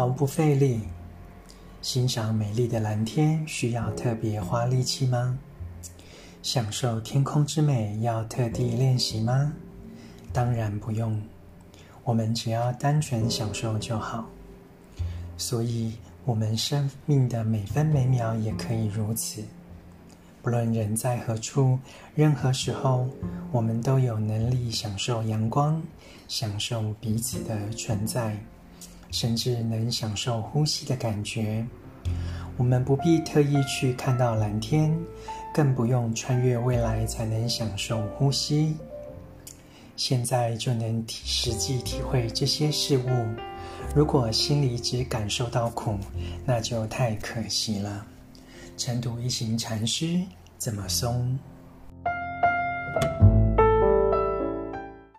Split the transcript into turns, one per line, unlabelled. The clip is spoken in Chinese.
毫不费力。欣赏美丽的蓝天需要特别花力气吗？享受天空之美要特地练习吗？当然不用，我们只要单纯享受就好。所以，我们生命的每分每秒也可以如此。不论人在何处，任何时候，我们都有能力享受阳光，享受彼此的存在，甚至能享受呼吸的感觉。我们不必特意去看到蓝天，更不用穿越未来才能享受呼吸。现在就能体实际体会这些事物。如果心里只感受到苦，那就太可惜了。晨读一行禅师怎么松？